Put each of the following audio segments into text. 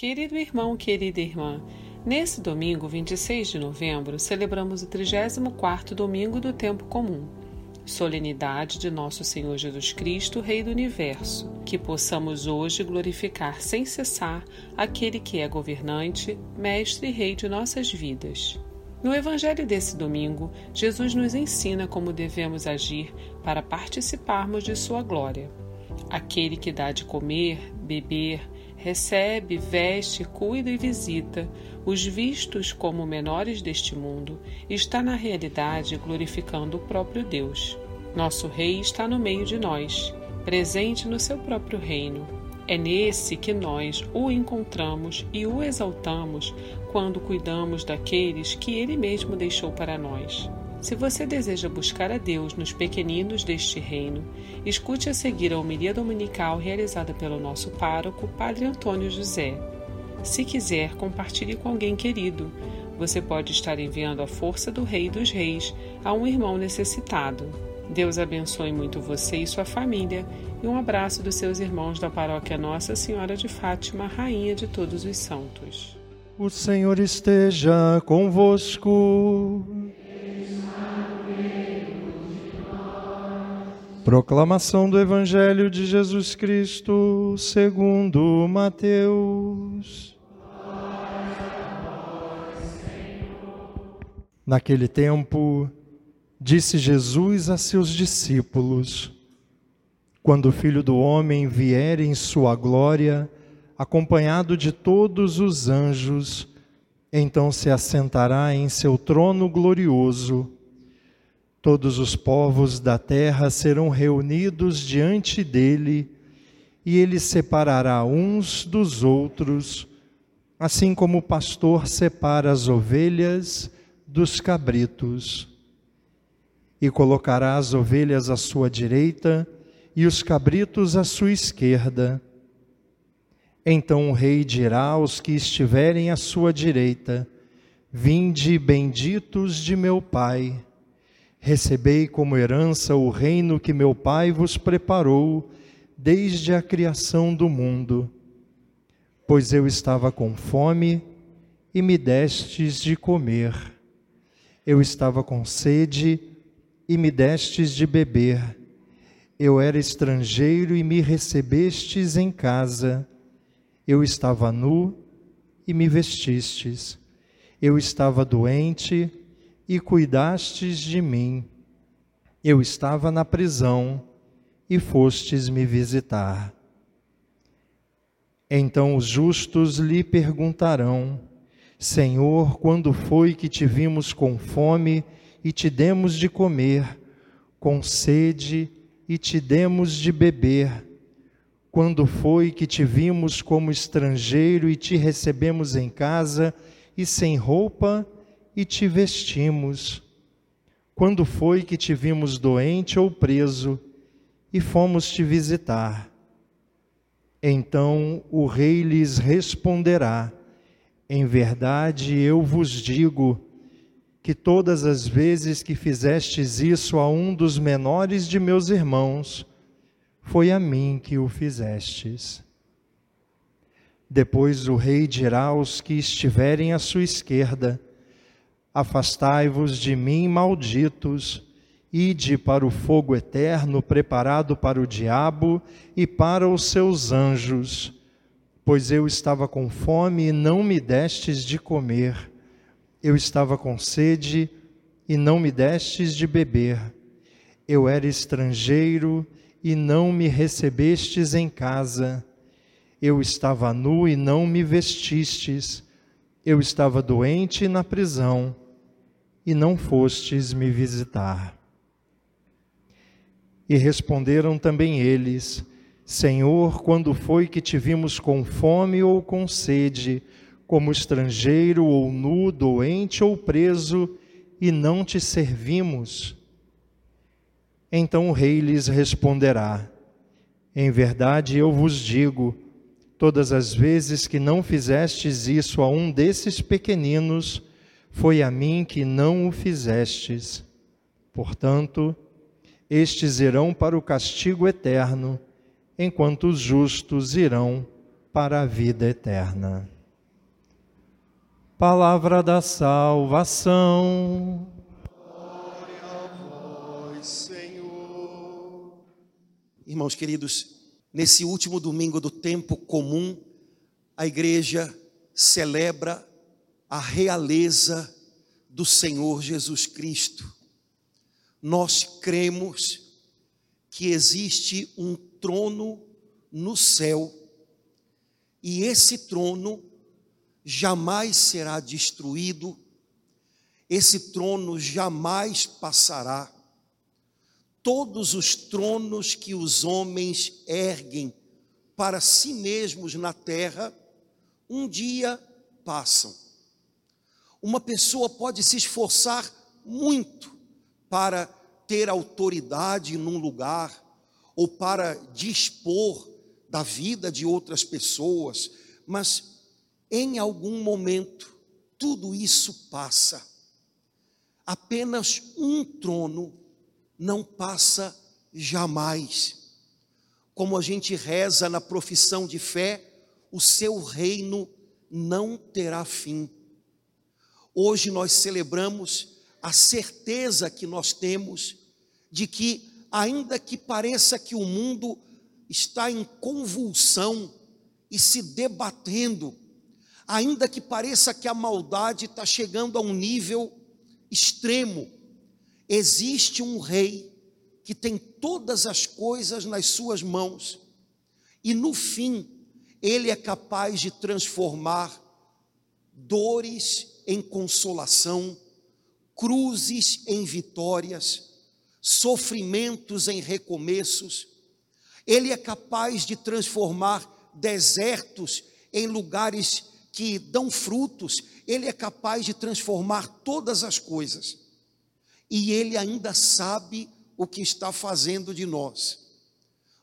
Querido irmão, querida irmã, nesse domingo, 26 de novembro, celebramos o 34º domingo do tempo comum. Solenidade de nosso Senhor Jesus Cristo, Rei do Universo, que possamos hoje glorificar sem cessar aquele que é governante, mestre e rei de nossas vidas. No Evangelho desse domingo, Jesus nos ensina como devemos agir para participarmos de Sua glória. Aquele que dá de comer, beber, recebe, veste, cuida e visita os vistos como menores deste mundo, está na realidade glorificando o próprio Deus. Nosso Rei está no meio de nós, presente no seu próprio reino. É nesse que nós o encontramos e o exaltamos quando cuidamos daqueles que ele mesmo deixou para nós. Se você deseja buscar a Deus nos pequeninos deste reino, escute a seguir a homilia dominical realizada pelo nosso pároco, Padre Antônio José. Se quiser, compartilhe com alguém querido. Você pode estar enviando a força do Rei dos Reis a um irmão necessitado. Deus abençoe muito você e sua família e um abraço dos seus irmãos da paróquia Nossa Senhora de Fátima, Rainha de todos os santos. O Senhor esteja convosco. Proclamação do Evangelho de Jesus Cristo, segundo Mateus. Naquele tempo, disse Jesus a seus discípulos: Quando o Filho do Homem vier em sua glória, acompanhado de todos os anjos, então se assentará em seu trono glorioso Todos os povos da terra serão reunidos diante dele, e ele separará uns dos outros, assim como o pastor separa as ovelhas dos cabritos. E colocará as ovelhas à sua direita e os cabritos à sua esquerda. Então o rei dirá aos que estiverem à sua direita: Vinde, benditos de meu Pai Recebei como herança o reino que meu Pai vos preparou desde a criação do mundo. Pois eu estava com fome e me destes de comer. Eu estava com sede e me destes de beber. Eu era estrangeiro e me recebestes em casa. Eu estava nu e me vestistes. Eu estava doente e cuidastes de mim. Eu estava na prisão e fostes me visitar. Então os justos lhe perguntarão: Senhor, quando foi que te vimos com fome e te demos de comer, com sede e te demos de beber? Quando foi que te vimos como estrangeiro e te recebemos em casa e sem roupa e te vestimos? Quando foi que te vimos doente ou preso e fomos te visitar? Então o rei lhes responderá: Em verdade eu vos digo que todas as vezes que fizestes isso a um dos menores de meus irmãos, foi a mim que o fizestes. Depois o rei dirá aos que estiverem à sua esquerda: Afastai-vos de mim, malditos, ide para o fogo eterno preparado para o diabo e para os seus anjos. Pois eu estava com fome e não me destes de comer, eu estava com sede e não me destes de beber, eu era estrangeiro e não me recebestes em casa, eu estava nu e não me vestistes, eu estava doente na prisão e não fostes me visitar. E responderam também eles: Senhor, quando foi que te vimos com fome ou com sede, como estrangeiro ou nu, doente ou preso, e não te servimos? Então o rei lhes responderá: Em verdade eu vos digo, todas as vezes que não fizestes isso a um desses pequeninos, foi a mim que não o fizestes. Portanto, estes irão para o castigo eterno, enquanto os justos irão para a vida eterna. Palavra da salvação. Glória a vós, Senhor. Irmãos queridos, nesse último domingo do tempo comum, a igreja celebra a realeza do Senhor Jesus Cristo. Nós cremos que existe um trono no céu e esse trono jamais será destruído, esse trono jamais passará. Todos os tronos que os homens erguem para si mesmos na terra, um dia passam. Uma pessoa pode se esforçar muito para ter autoridade num lugar ou para dispor da vida de outras pessoas, mas em algum momento tudo isso passa. Apenas um trono não passa jamais. Como a gente reza na profissão de fé, o seu reino não terá fim. Hoje nós celebramos a certeza que nós temos de que, ainda que pareça que o mundo está em convulsão e se debatendo, ainda que pareça que a maldade está chegando a um nível extremo, existe um rei que tem todas as coisas nas suas mãos, e no fim, ele é capaz de transformar dores em consolação, cruzes em vitórias, sofrimentos em recomeços, ele é capaz de transformar desertos em lugares que dão frutos, Ele é capaz de transformar todas as coisas. E Ele ainda sabe o que está fazendo de nós.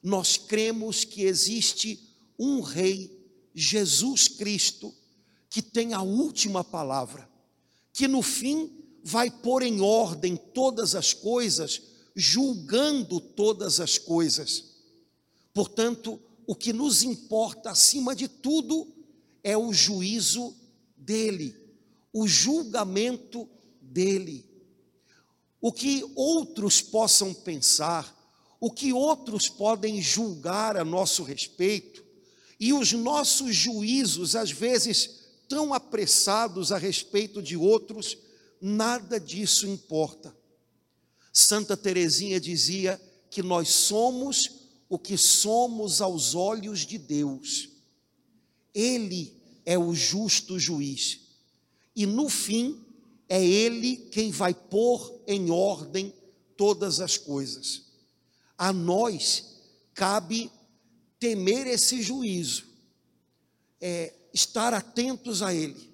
Nós cremos que existe um Rei, Jesus Cristo, que tem a última palavra, que no fim vai pôr em ordem todas as coisas, julgando todas as coisas. Portanto, o que nos importa acima de tudo é o juízo dele, o julgamento dele. O que outros possam pensar, o que outros podem julgar a nosso respeito, e os nossos juízos, às vezes tão apressados a respeito de outros, nada disso importa. Santa Teresinha dizia que nós somos o que somos aos olhos de Deus. Ele é o justo juiz. E no fim, é Ele quem vai pôr em ordem todas as coisas. A nós cabe temer esse juízo, é, estar atentos a Ele,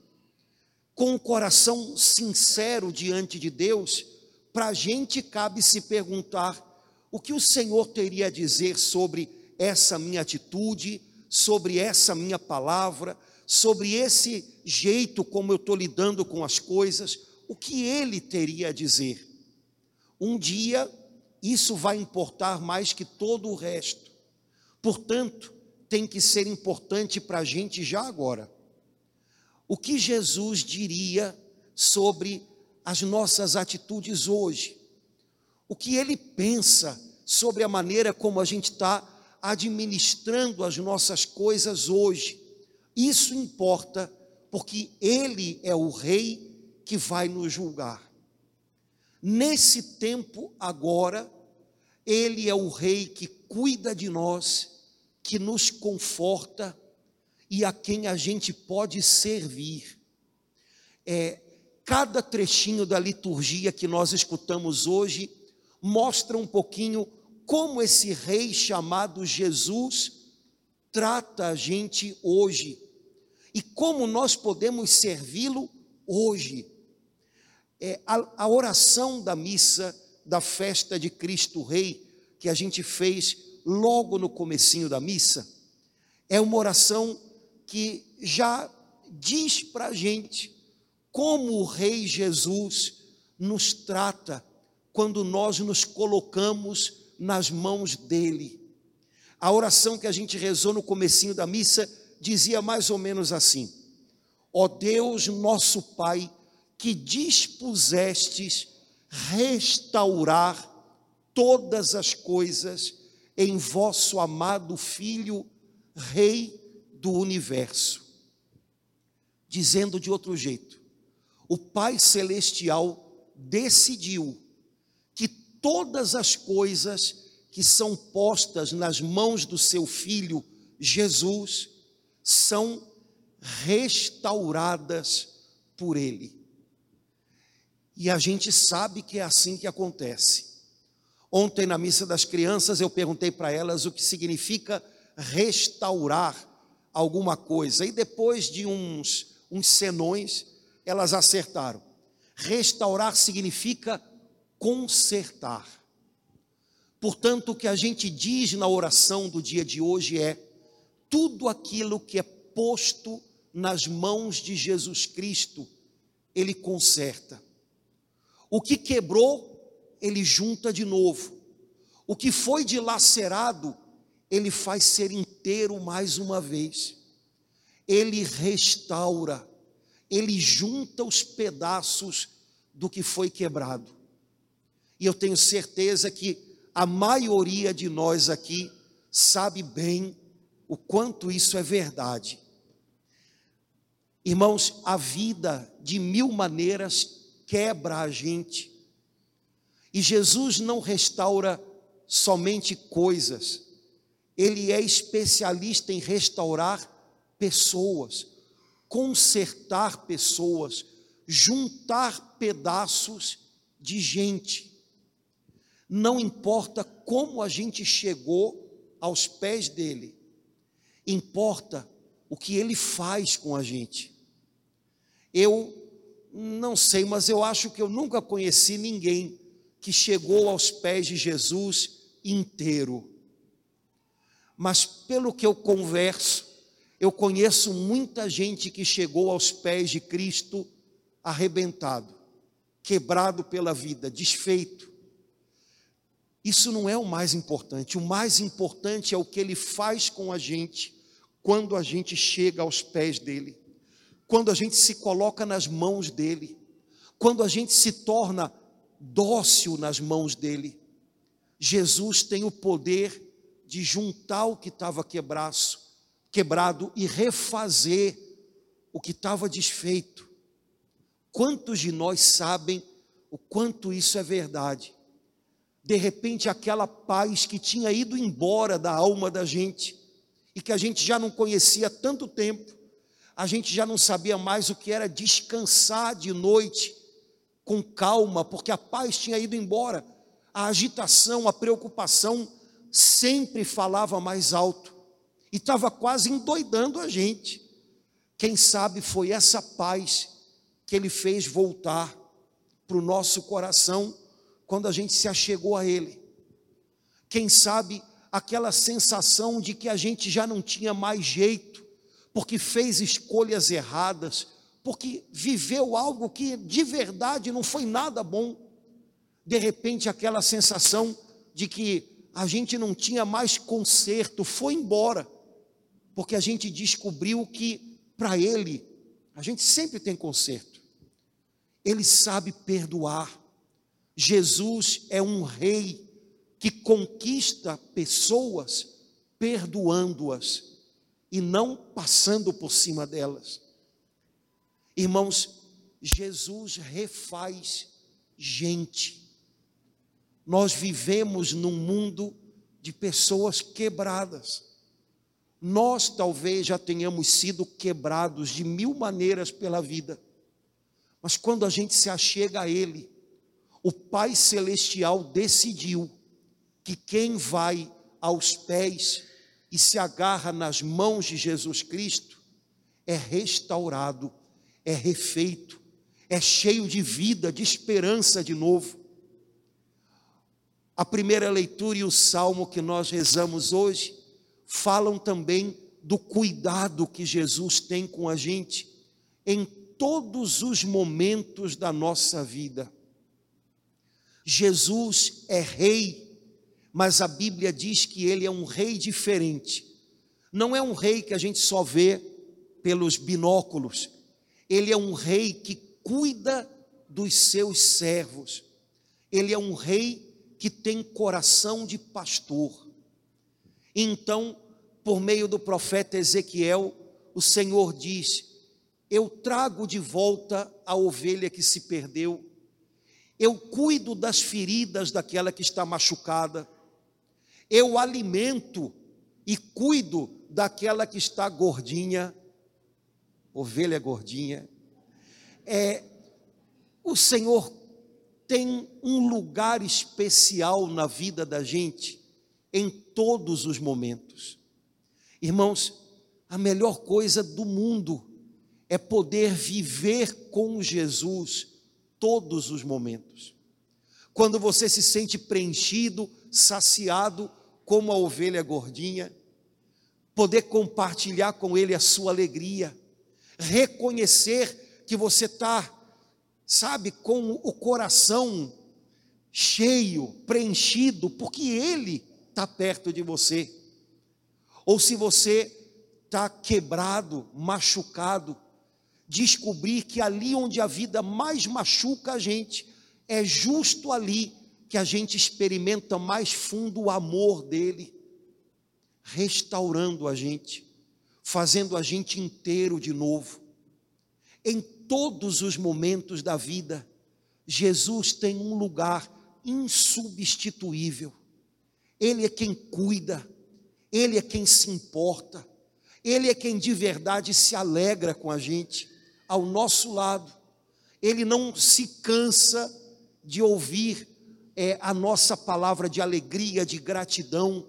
com o coração sincero diante de Deus, para a gente cabe se perguntar o que o Senhor teria a dizer sobre essa minha atitude, sobre essa minha palavra, sobre esse jeito como eu estou lidando com as coisas, o que ele teria a dizer? Um dia isso vai importar mais que todo o resto. Portanto, tem que ser importante para a gente já agora. O que Jesus diria sobre as nossas atitudes hoje? o que ele pensa sobre a maneira como a gente está administrando as nossas coisas hoje. Isso importa, porque ele é o rei que vai nos julgar. Nesse tempo agora, ele é o rei que cuida de nós, que nos conforta e a quem a gente pode servir. É, cada trechinho da liturgia que nós escutamos hoje mostra um pouquinho como esse rei chamado Jesus trata a gente hoje e como nós podemos servi-lo hoje. É, a, a oração da missa da festa de Cristo Rei que a gente fez logo no comecinho da missa é uma oração que já diz para a gente como o Rei Jesus nos trata quando nós nos colocamos nas mãos dele. A oração que a gente rezou no comecinho da missa dizia mais ou menos assim: Ó Deus, nosso Pai, que dispusestes restaurar todas as coisas em vosso amado Filho, Rei do universo. Dizendo de outro jeito, o Pai Celestial decidiu que todas as coisas que são postas nas mãos do seu Filho Jesus são restauradas por Ele. E a gente sabe que é assim que acontece. Ontem, na missa das crianças, eu perguntei para elas o que significa restaurar alguma coisa. E depois de uns, uns senões, elas acertaram. Restaurar significa consertar. Portanto, o que a gente diz na oração do dia de hoje é: tudo aquilo que é posto nas mãos de Jesus Cristo, Ele conserta. O que quebrou, Ele junta de novo. O que foi dilacerado, Ele faz ser inteiro mais uma vez. Ele restaura, Ele junta os pedaços do que foi quebrado. E eu tenho certeza que a maioria de nós aqui sabe bem o quanto isso é verdade. Irmãos, a vida de mil maneiras quebra a gente. E Jesus não restaura somente coisas, ele é especialista em restaurar pessoas, consertar pessoas, juntar pedaços de gente. Não importa como a gente chegou aos pés dele, importa o que ele faz com a gente. Eu não sei, mas eu acho que eu nunca conheci ninguém que chegou aos pés de Jesus inteiro. Mas pelo que eu converso, eu conheço muita gente que chegou aos pés de Cristo arrebentado, quebrado pela vida, desfeito. Isso não é o mais importante. O mais importante é o que ele faz com a gente quando a gente chega aos pés dele quando a gente se coloca nas mãos dele, quando a gente se torna dócil nas mãos dele. Jesus tem o poder de juntar o que estava quebrado e refazer o que estava desfeito. Quantos de nós sabem o quanto isso é verdade? De repente, aquela paz que tinha ido embora da alma da gente e que a gente já não conhecia há tanto tempo, a gente já não sabia mais o que era descansar de noite com calma, porque a paz tinha ido embora. A agitação, a preocupação sempre falava mais alto e estava quase endoidando a gente. Quem sabe foi essa paz que ele fez voltar para o nosso coração quando a gente se achegou a ele. Quem sabe aquela sensação de que a gente já não tinha mais jeito porque fez escolhas erradas, porque viveu algo que de verdade não foi nada bom. De repente, aquela sensação de que a gente não tinha mais conserto foi embora, porque a gente descobriu que para Ele, a gente sempre tem conserto. Ele sabe perdoar. Jesus é um rei que conquista pessoas perdoando-as e não passando por cima delas. Irmãos, Jesus refaz gente. Nós vivemos num mundo de pessoas quebradas. Nós talvez já tenhamos sido quebrados de mil maneiras pela vida, mas quando a gente se achega a Ele, o Pai Celestial decidiu que quem vai aos pés e se agarra nas mãos de Jesus Cristo, é restaurado, é refeito, é cheio de vida, de esperança de novo. A primeira leitura e o salmo que nós rezamos hoje falam também do cuidado que Jesus tem com a gente em todos os momentos da nossa vida. Jesus é rei mas a Bíblia diz que ele é um rei diferente. Não é um rei que a gente só vê pelos binóculos. Ele é um rei que cuida dos seus servos. Ele é um rei que tem coração de pastor. Então, por meio do profeta Ezequiel, o Senhor diz: Eu trago de volta a ovelha que se perdeu, eu cuido das feridas daquela que está machucada, eu alimento e cuido daquela que está gordinha, ovelha gordinha. É, o Senhor tem um lugar especial na vida da gente em todos os momentos. Irmãos, a melhor coisa do mundo é poder viver com Jesus todos os momentos. Quando você se sente preenchido, saciado, como a ovelha gordinha, poder compartilhar com Ele a sua alegria, reconhecer que você está, sabe, com o coração cheio, preenchido, porque Ele está perto de você. Ou se você está quebrado, machucado, descobrir que ali onde a vida mais machuca a gente, é justo ali que a gente experimenta mais fundo o amor dele, restaurando a gente, fazendo a gente inteiro de novo. Em todos os momentos da vida, Jesus tem um lugar insubstituível. Ele é quem cuida, ele é quem se importa, Ele é quem de verdade se alegra com a gente, ao nosso lado. Ele não se cansa de ouvir é, a nossa palavra de alegria, de gratidão,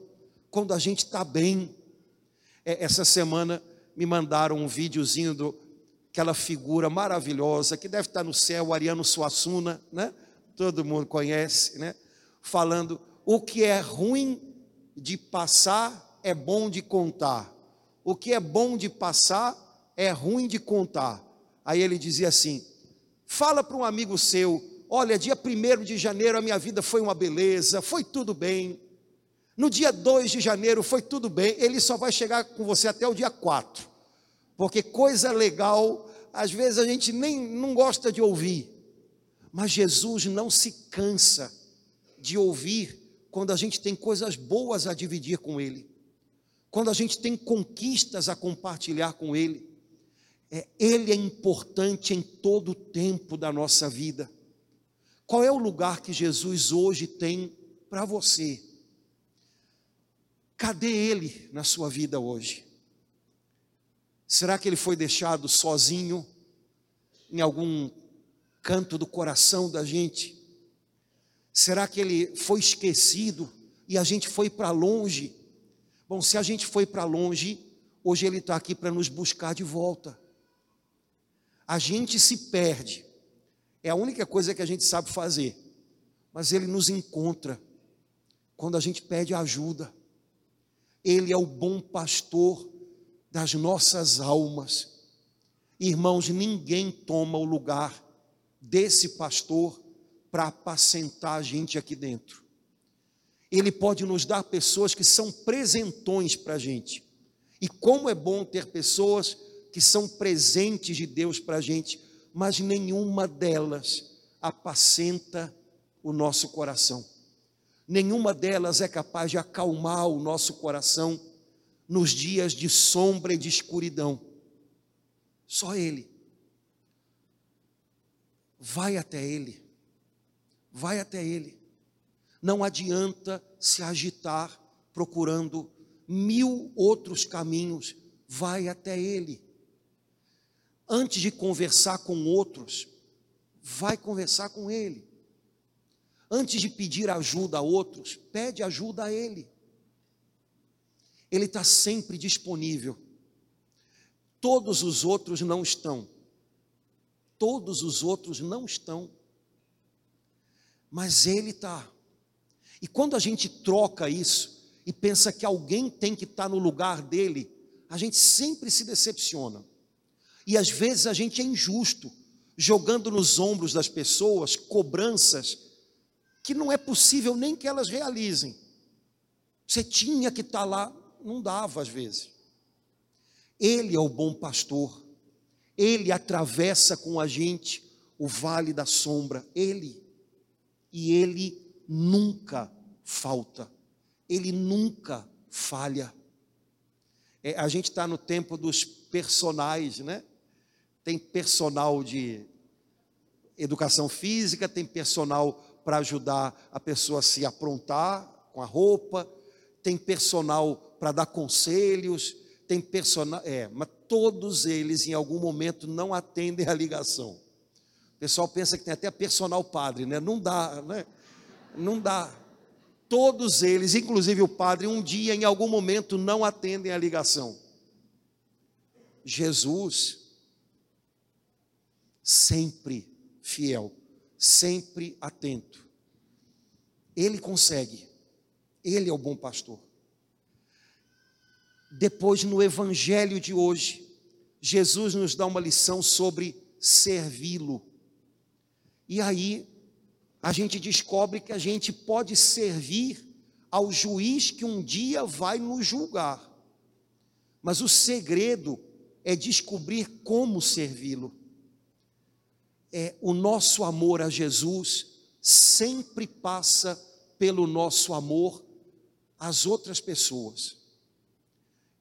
quando a gente está bem. É, essa semana me mandaram um videozinho do aquela figura maravilhosa que deve estar no céu, Ariano Suassuna, né? Todo mundo conhece, né? Falando o que é ruim de passar é bom de contar. O que é bom de passar é ruim de contar. Aí ele dizia assim: fala para um amigo seu, olha, dia 1 de janeiro a minha vida foi uma beleza, foi tudo bem. No dia 2 de janeiro foi tudo bem, ele só vai chegar com você até o dia 4. Porque coisa legal, às vezes a gente nem não gosta de ouvir. Mas Jesus não se cansa de ouvir quando a gente tem coisas boas a dividir com ele quando a gente tem conquistas a compartilhar com Ele, é, Ele é importante em todo o tempo da nossa vida. Qual é o lugar que Jesus hoje tem para você? Cadê Ele na sua vida hoje? Será que Ele foi deixado sozinho em algum canto do coração da gente? Será que Ele foi esquecido e a gente foi para longe? Bom, se a gente foi para longe, hoje Ele está aqui para nos buscar de volta. A gente se perde, é a única coisa que a gente sabe fazer, mas Ele nos encontra quando a gente pede ajuda. Ele é o bom pastor das nossas almas. Irmãos, ninguém toma o lugar desse pastor para apacentar a gente aqui dentro. Ele pode nos dar pessoas que são presentões para a gente. E como é bom ter pessoas que são presentes de Deus para a gente, mas nenhuma delas apacenta o nosso coração. Nenhuma delas é capaz de acalmar o nosso coração nos dias de sombra e de escuridão. Só Ele. Vai até Ele. Vai até Ele. Não adianta se agitar procurando mil outros caminhos, vai até Ele. Antes de conversar com outros, vai conversar com Ele. Antes de pedir ajuda a outros, pede ajuda a Ele. Ele está sempre disponível. Todos os outros não estão. Todos os outros não estão. Mas Ele está. E quando a gente troca isso e pensa que alguém tem que estar no lugar dele, a gente sempre se decepciona. E às vezes a gente é injusto, jogando nos ombros das pessoas cobranças que não é possível nem que elas realizem. Você tinha que estar lá, não dava às vezes. Ele é o bom pastor. Ele atravessa com a gente o vale da sombra. Ele. E ele nunca falta. Ele nunca falha. É, a gente está no tempo dos personagens, né? Tem personal de educação física, tem personal para ajudar a pessoa a se aprontar com a roupa, tem personal para dar conselhos, tem personal, é, mas todos eles em algum momento não atendem a ligação. O pessoal pensa que tem até personal padre, né? Não dá, né? Não dá. Todos eles, inclusive o padre, um dia em algum momento não atendem a ligação. Jesus sempre fiel, sempre atento. Ele consegue. Ele é o bom pastor. Depois, no evangelho de hoje, Jesus nos dá uma lição sobre servi-lo. E aí, a gente descobre que a gente pode servir ao juiz que um dia vai nos julgar. Mas o segredo é descobrir como servi-lo. É o nosso amor a Jesus sempre passa pelo nosso amor às outras pessoas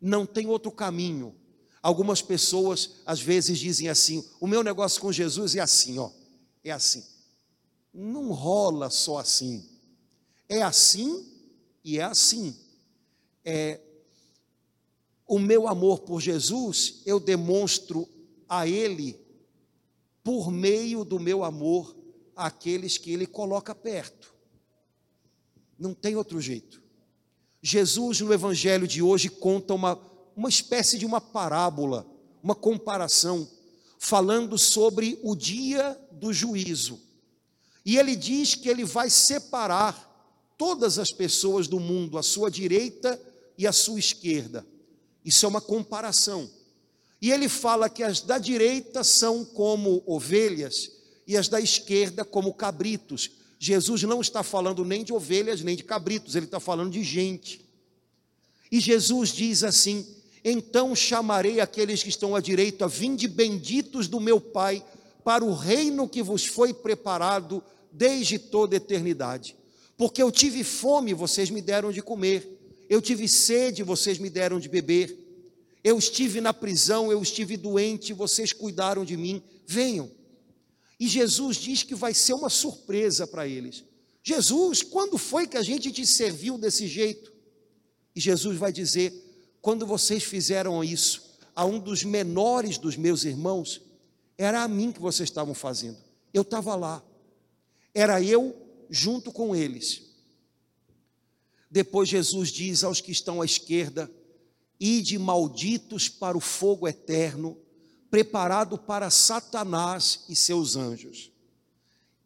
não tem outro caminho. Algumas pessoas às vezes dizem assim: o meu negócio com Jesus é assim, ó, é assim. Não rola só assim. É assim e é assim. É, o meu amor por Jesus eu demonstro a Ele por meio do meu amor àqueles que Ele coloca perto. Não tem outro jeito. Jesus, no evangelho de hoje, conta uma, uma espécie de uma parábola, uma comparação, falando sobre o dia do juízo. E ele diz que ele vai separar todas as pessoas do mundo, à sua direita e à sua esquerda. Isso é uma comparação. E ele fala que as da direita são como ovelhas e as da esquerda como cabritos. Jesus não está falando nem de ovelhas nem de cabritos, ele está falando de gente. E Jesus diz assim: Então chamarei aqueles que estão à direita, vinde benditos do meu Pai, para o reino que vos foi preparado desde toda a eternidade. Porque eu tive fome, vocês me deram de comer, eu tive sede, vocês me deram de beber, eu estive na prisão, eu estive doente, vocês cuidaram de mim, venham. E Jesus diz que vai ser uma surpresa para eles. Jesus, quando foi que a gente te serviu desse jeito? E Jesus vai dizer: quando vocês fizeram isso a um dos menores dos meus irmãos, era a mim que vocês estavam fazendo. Eu estava lá. Era eu junto com eles. Depois Jesus diz aos que estão à esquerda: Ide malditos para o fogo eterno, preparado para Satanás e seus anjos.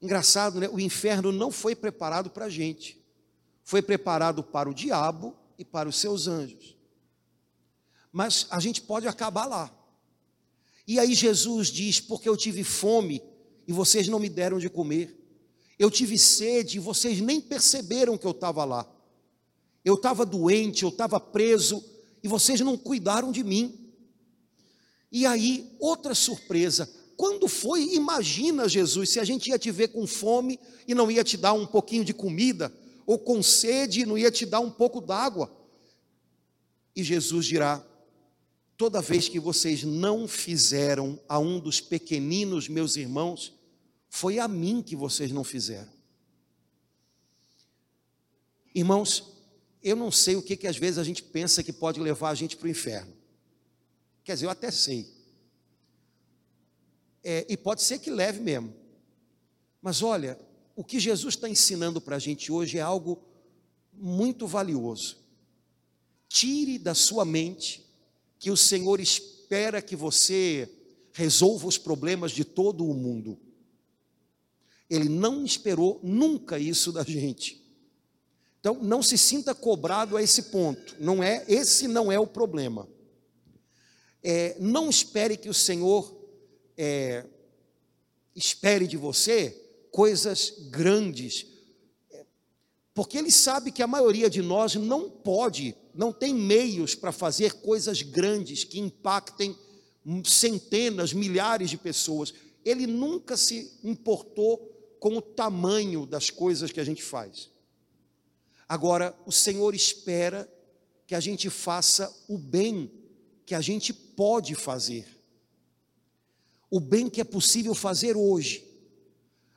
Engraçado, né? O inferno não foi preparado para a gente, foi preparado para o diabo e para os seus anjos. Mas a gente pode acabar lá. E aí Jesus diz: Porque eu tive fome e vocês não me deram de comer, eu tive sede e vocês nem perceberam que eu estava lá. Eu estava doente, eu estava preso e vocês não cuidaram de mim. E aí, outra surpresa. Quando foi, imagina Jesus, se a gente ia te ver com fome e não ia te dar um pouquinho de comida, ou com sede e não ia te dar um pouco d'água. E Jesus dirá: toda vez que vocês não fizeram a um dos pequeninos meus irmãos, foi a mim que vocês não fizeram. Irmãos, eu não sei o que, que às vezes a gente pensa que pode levar a gente para o inferno. Quer dizer, eu até sei. É, e pode ser que leve mesmo. Mas olha, o que Jesus está ensinando para a gente hoje é algo muito valioso. Tire da sua mente que o Senhor espera que você resolva os problemas de todo o mundo. Ele não esperou nunca isso da gente. Então, não se sinta cobrado a esse ponto. Não é, esse não é o problema é, não espere que o Senhor é, espere de você coisas grandes, porque Ele sabe que a maioria de nós não pode não tem meios para fazer coisas grandes que impactem centenas, milhares de pessoas. Ele nunca se importou com o tamanho das coisas que a gente faz. Agora, o Senhor espera que a gente faça o bem que a gente pode fazer. O bem que é possível fazer hoje.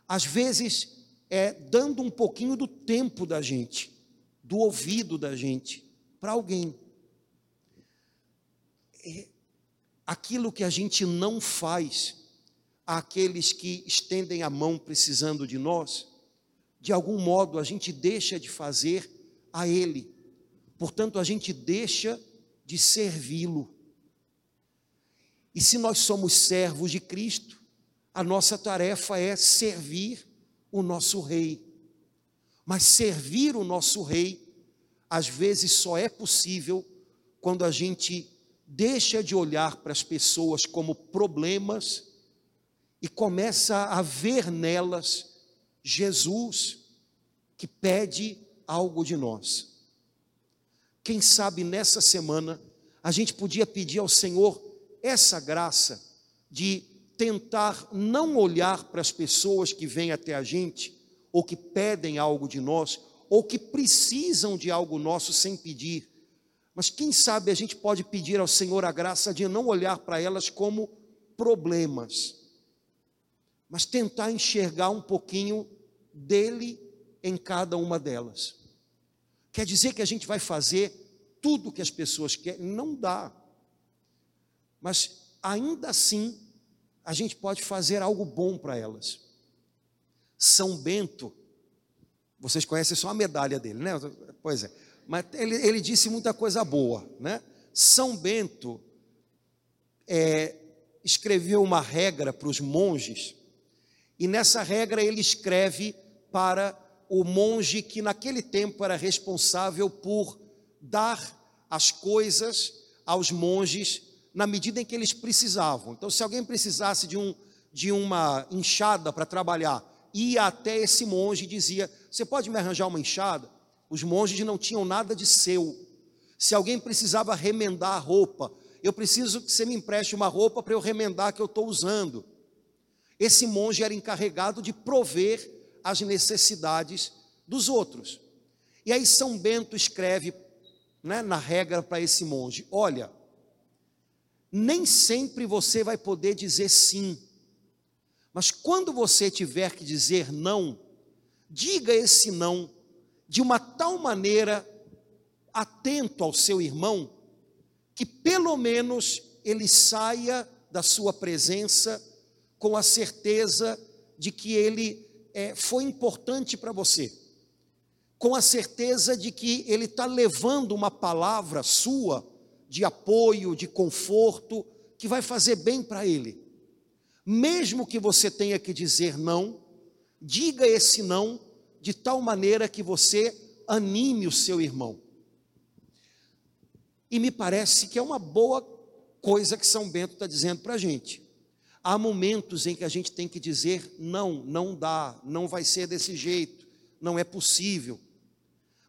Às vezes, é dando um pouquinho do tempo da gente, do ouvido da gente para alguém. É aquilo que a gente não faz àqueles que estendem a mão precisando de nós, de algum modo a gente deixa de fazer a Ele, portanto a gente deixa de servi-lo. E se nós somos servos de Cristo, a nossa tarefa é servir o nosso Rei. Mas servir o nosso Rei às vezes só é possível quando a gente deixa de olhar para as pessoas como problemas e começa a ver nelas Jesus que pede algo de nós. Quem sabe nessa semana a gente podia pedir ao Senhor essa graça de tentar não olhar para as pessoas que vêm até a gente ou que pedem algo de nós ou que precisam de algo nosso sem pedir. Mas quem sabe a gente pode pedir ao Senhor a graça de não olhar para elas como problemas, mas tentar enxergar um pouquinho dele em cada uma delas. Quer dizer que a gente vai fazer tudo que as pessoas querem? Não dá. Mas ainda assim, a gente pode fazer algo bom para elas. São Bento vocês conhecem só a medalha dele, né? Pois é. Mas ele, ele disse muita coisa boa, né? São Bento é, escreveu uma regra para os monges, e nessa regra ele escreve para o monge que naquele tempo era responsável por dar as coisas aos monges na medida em que eles precisavam. Então, se alguém precisasse de, um, de uma enxada para trabalhar, ia até esse monge e dizia: Você pode me arranjar uma enxada? Os monges não tinham nada de seu. Se alguém precisava remendar a roupa, eu preciso que você me empreste uma roupa para eu remendar que eu estou usando. Esse monge era encarregado de prover as necessidades dos outros. E aí São Bento escreve né, na regra para esse monge: Olha, nem sempre você vai poder dizer sim mas quando você tiver que dizer não, diga esse não de uma tal maneira atento ao seu irmão, que pelo menos ele saia da sua presença com a certeza de que ele é, foi importante para você, com a certeza de que ele está levando uma palavra sua de apoio, de conforto, que vai fazer bem para ele. Mesmo que você tenha que dizer não, diga esse não de tal maneira que você anime o seu irmão. E me parece que é uma boa coisa que São Bento está dizendo para a gente. Há momentos em que a gente tem que dizer não, não dá, não vai ser desse jeito, não é possível.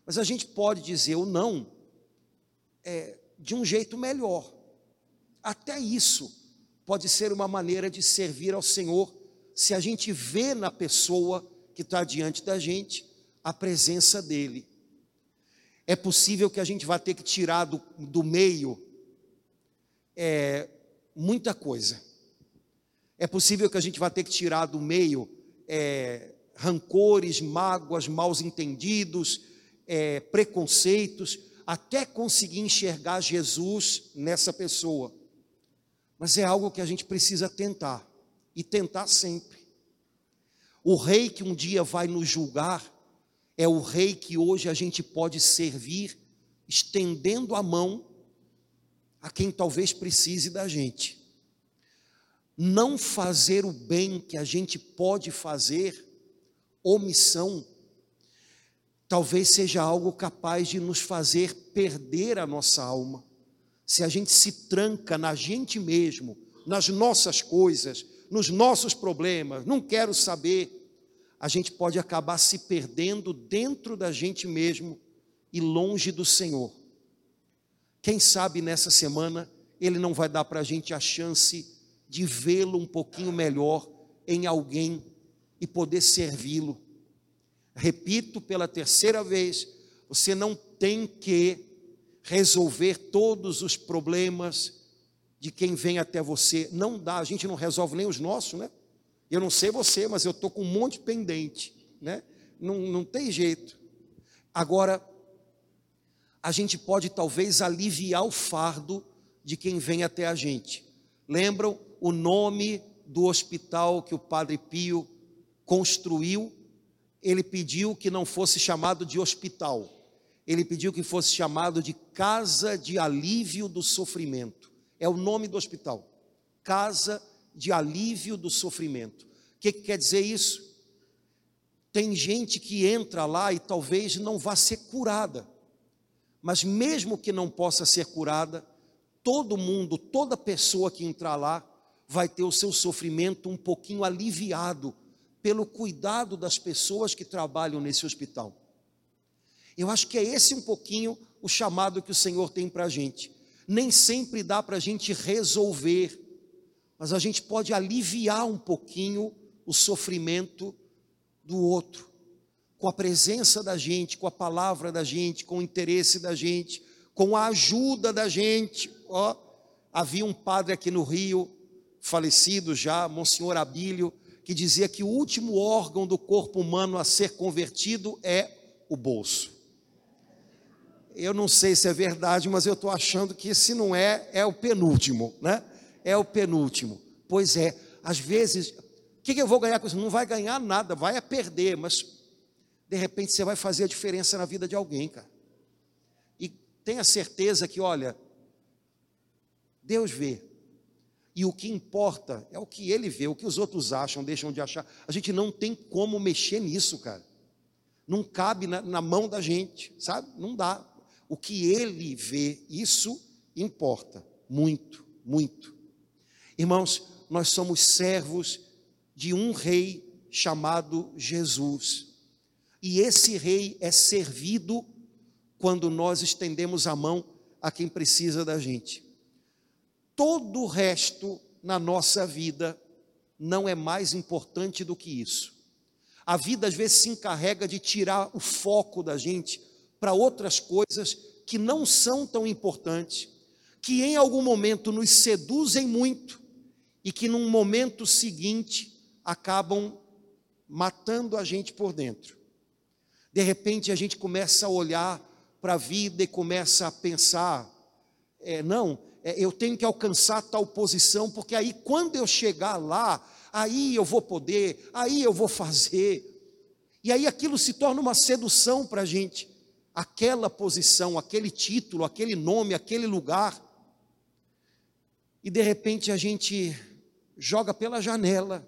Mas a gente pode dizer o não é, de um jeito melhor. Até isso pode ser uma maneira de servir ao Senhor, se a gente vê na pessoa que está diante da gente a presença dEle. É possível que a gente vá ter que tirar do, do meio é, muita coisa. É possível que a gente vá ter que tirar do meio é, rancores, mágoas, maus entendidos, é, preconceitos, até conseguir enxergar Jesus nessa pessoa. Mas é algo que a gente precisa tentar, e tentar sempre. O rei que um dia vai nos julgar é o rei que hoje a gente pode servir, estendendo a mão a quem talvez precise da gente. Não fazer o bem que a gente pode fazer, omissão, talvez seja algo capaz de nos fazer perder a nossa alma se a gente se tranca na gente mesmo, nas nossas coisas, nos nossos problemas, não quero saber, a gente pode acabar se perdendo dentro da gente mesmo e longe do Senhor. Quem sabe nessa semana ele não vai dar para a gente a chance de vê-lo um pouquinho melhor em alguém e poder servi-lo. Repito pela terceira vez: você não tem que resolver todos os problemas de quem vem até você. Não dá, a gente não resolve nem os nossos, né? Eu não sei você, mas eu estou com um monte pendente, né? Não, não tem jeito. Agora, a gente pode talvez aliviar o fardo de quem vem até a gente. Lembram o nome do hospital que o Padre Pio construiu? Ele pediu que não fosse chamado de hospital, ele pediu que fosse chamado de Casa de Alívio do Sofrimento. É o nome do hospital. Casa de Alívio do Sofrimento. O que, que quer dizer isso? Tem gente que entra lá e talvez não vá ser curada, mas mesmo que não possa ser curada, todo mundo, toda pessoa que entrar lá, vai ter o seu sofrimento um pouquinho aliviado pelo cuidado das pessoas que trabalham nesse hospital. Eu acho que é esse um pouquinho o chamado que o Senhor tem para a gente. Nem sempre dá para a gente resolver, mas a gente pode aliviar um pouquinho o sofrimento do outro, com a presença da gente, com a palavra da gente, com o interesse da gente, com a ajuda da gente. Ó, havia um padre aqui no Rio, falecido já, Monsenhor Abílio, que dizia que o último órgão do corpo humano a ser convertido é o bolso. Eu não sei se é verdade, mas eu estou achando que se não é, é o penúltimo, né? É o penúltimo. Pois é, às vezes, o que, que eu vou ganhar com isso? Não vai ganhar nada, vai a perder, mas de repente você vai fazer a diferença na vida de alguém, cara. E tenha certeza que, olha, Deus vê. E o que importa é o que ele vê, o que os outros acham, deixam de achar. A gente não tem como mexer nisso, cara. Não cabe na, na mão da gente, sabe? Não dá. O que ele vê, isso importa muito, muito. Irmãos, nós somos servos de um rei chamado Jesus. E esse rei é servido quando nós estendemos a mão a quem precisa da gente todo o resto na nossa vida não é mais importante do que isso. A vida às vezes se encarrega de tirar o foco da gente para outras coisas que não são tão importantes, que em algum momento nos seduzem muito e que num momento seguinte acabam matando a gente por dentro. De repente a gente começa a olhar para a vida e começa a pensar: é, não, é, eu tenho que alcançar tal posição, porque aí quando eu chegar lá, aí eu vou poder, aí eu vou fazer. E aí aquilo se torna uma sedução para a gente. Aquela posição, aquele título, aquele nome, aquele lugar. E de repente a gente joga pela janela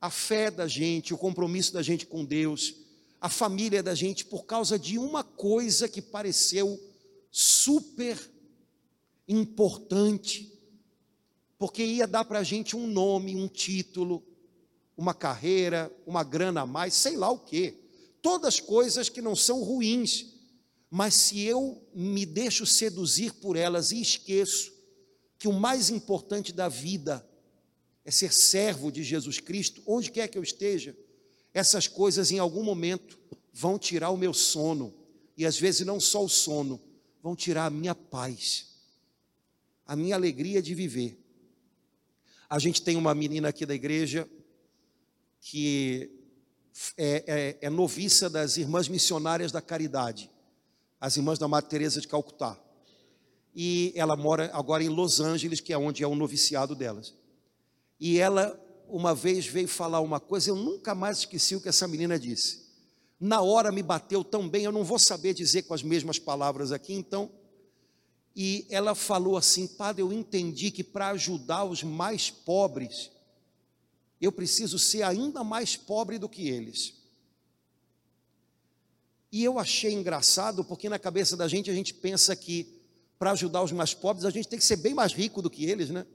a fé da gente, o compromisso da gente com Deus, a família da gente, por causa de uma coisa que pareceu super importante, porque ia dar para a gente um nome, um título, uma carreira, uma grana a mais, sei lá o quê. Todas coisas que não são ruins, mas se eu me deixo seduzir por elas e esqueço que o mais importante da vida é ser servo de Jesus Cristo, onde quer que eu esteja, essas coisas em algum momento vão tirar o meu sono, e às vezes não só o sono, vão tirar a minha paz a minha alegria de viver. A gente tem uma menina aqui da igreja que é, é, é noviça das Irmãs Missionárias da Caridade, as Irmãs da Madre Teresa de Calcutá. E ela mora agora em Los Angeles, que é onde é o noviciado delas. E ela uma vez veio falar uma coisa, eu nunca mais esqueci o que essa menina disse. Na hora me bateu tão bem, eu não vou saber dizer com as mesmas palavras aqui, então e ela falou assim: Padre, eu entendi que para ajudar os mais pobres, eu preciso ser ainda mais pobre do que eles. E eu achei engraçado, porque na cabeça da gente a gente pensa que para ajudar os mais pobres a gente tem que ser bem mais rico do que eles, né?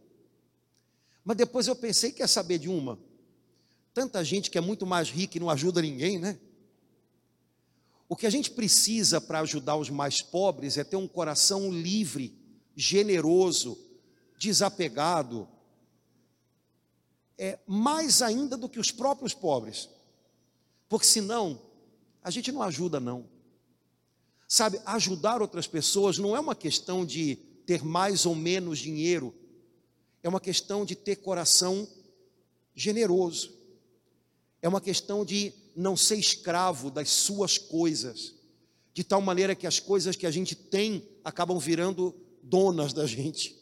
Mas depois eu pensei, quer saber de uma? Tanta gente que é muito mais rica e não ajuda ninguém, né? O que a gente precisa para ajudar os mais pobres é ter um coração livre, generoso, desapegado, é mais ainda do que os próprios pobres. Porque senão, a gente não ajuda não. Sabe, ajudar outras pessoas não é uma questão de ter mais ou menos dinheiro, é uma questão de ter coração generoso, é uma questão de não ser escravo das suas coisas, de tal maneira que as coisas que a gente tem acabam virando donas da gente.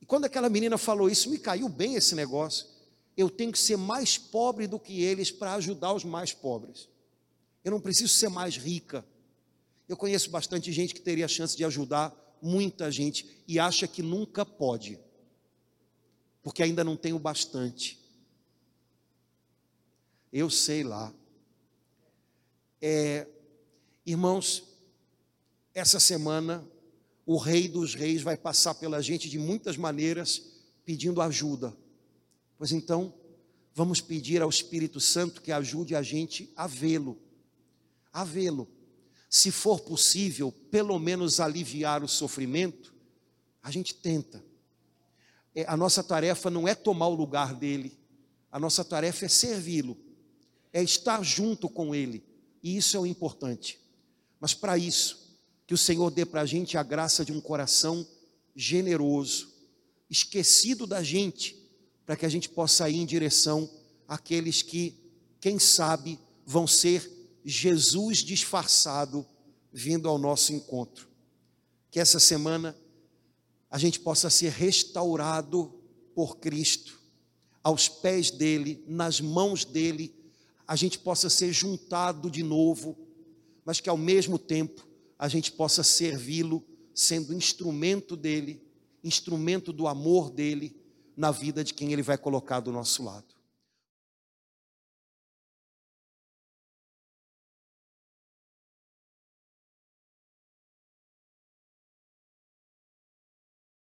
E quando aquela menina falou isso, me caiu bem esse negócio. Eu tenho que ser mais pobre do que eles para ajudar os mais pobres. Eu não preciso ser mais rica eu conheço bastante gente que teria a chance de ajudar muita gente e acha que nunca pode, porque ainda não tem o bastante. Eu sei lá. É, irmãos, essa semana o Rei dos Reis vai passar pela gente de muitas maneiras pedindo ajuda. Pois então, vamos pedir ao Espírito Santo que ajude a gente a vê-lo, a vê-lo se for possível, pelo menos aliviar o sofrimento, a gente tenta. É, a nossa tarefa não é tomar o lugar dele, a nossa tarefa é servi-lo, é estar junto com ele, e isso é o importante. Mas para isso, que o Senhor dê para a gente a graça de um coração generoso, esquecido da gente, para que a gente possa ir em direção àqueles que, quem sabe, vão ser Jesus disfarçado vindo ao nosso encontro. Que essa semana a gente possa ser restaurado por Cristo, aos pés dele, nas mãos dele, a gente possa ser juntado de novo, mas que ao mesmo tempo a gente possa servi-lo sendo instrumento dele, instrumento do amor dele na vida de quem ele vai colocar do nosso lado.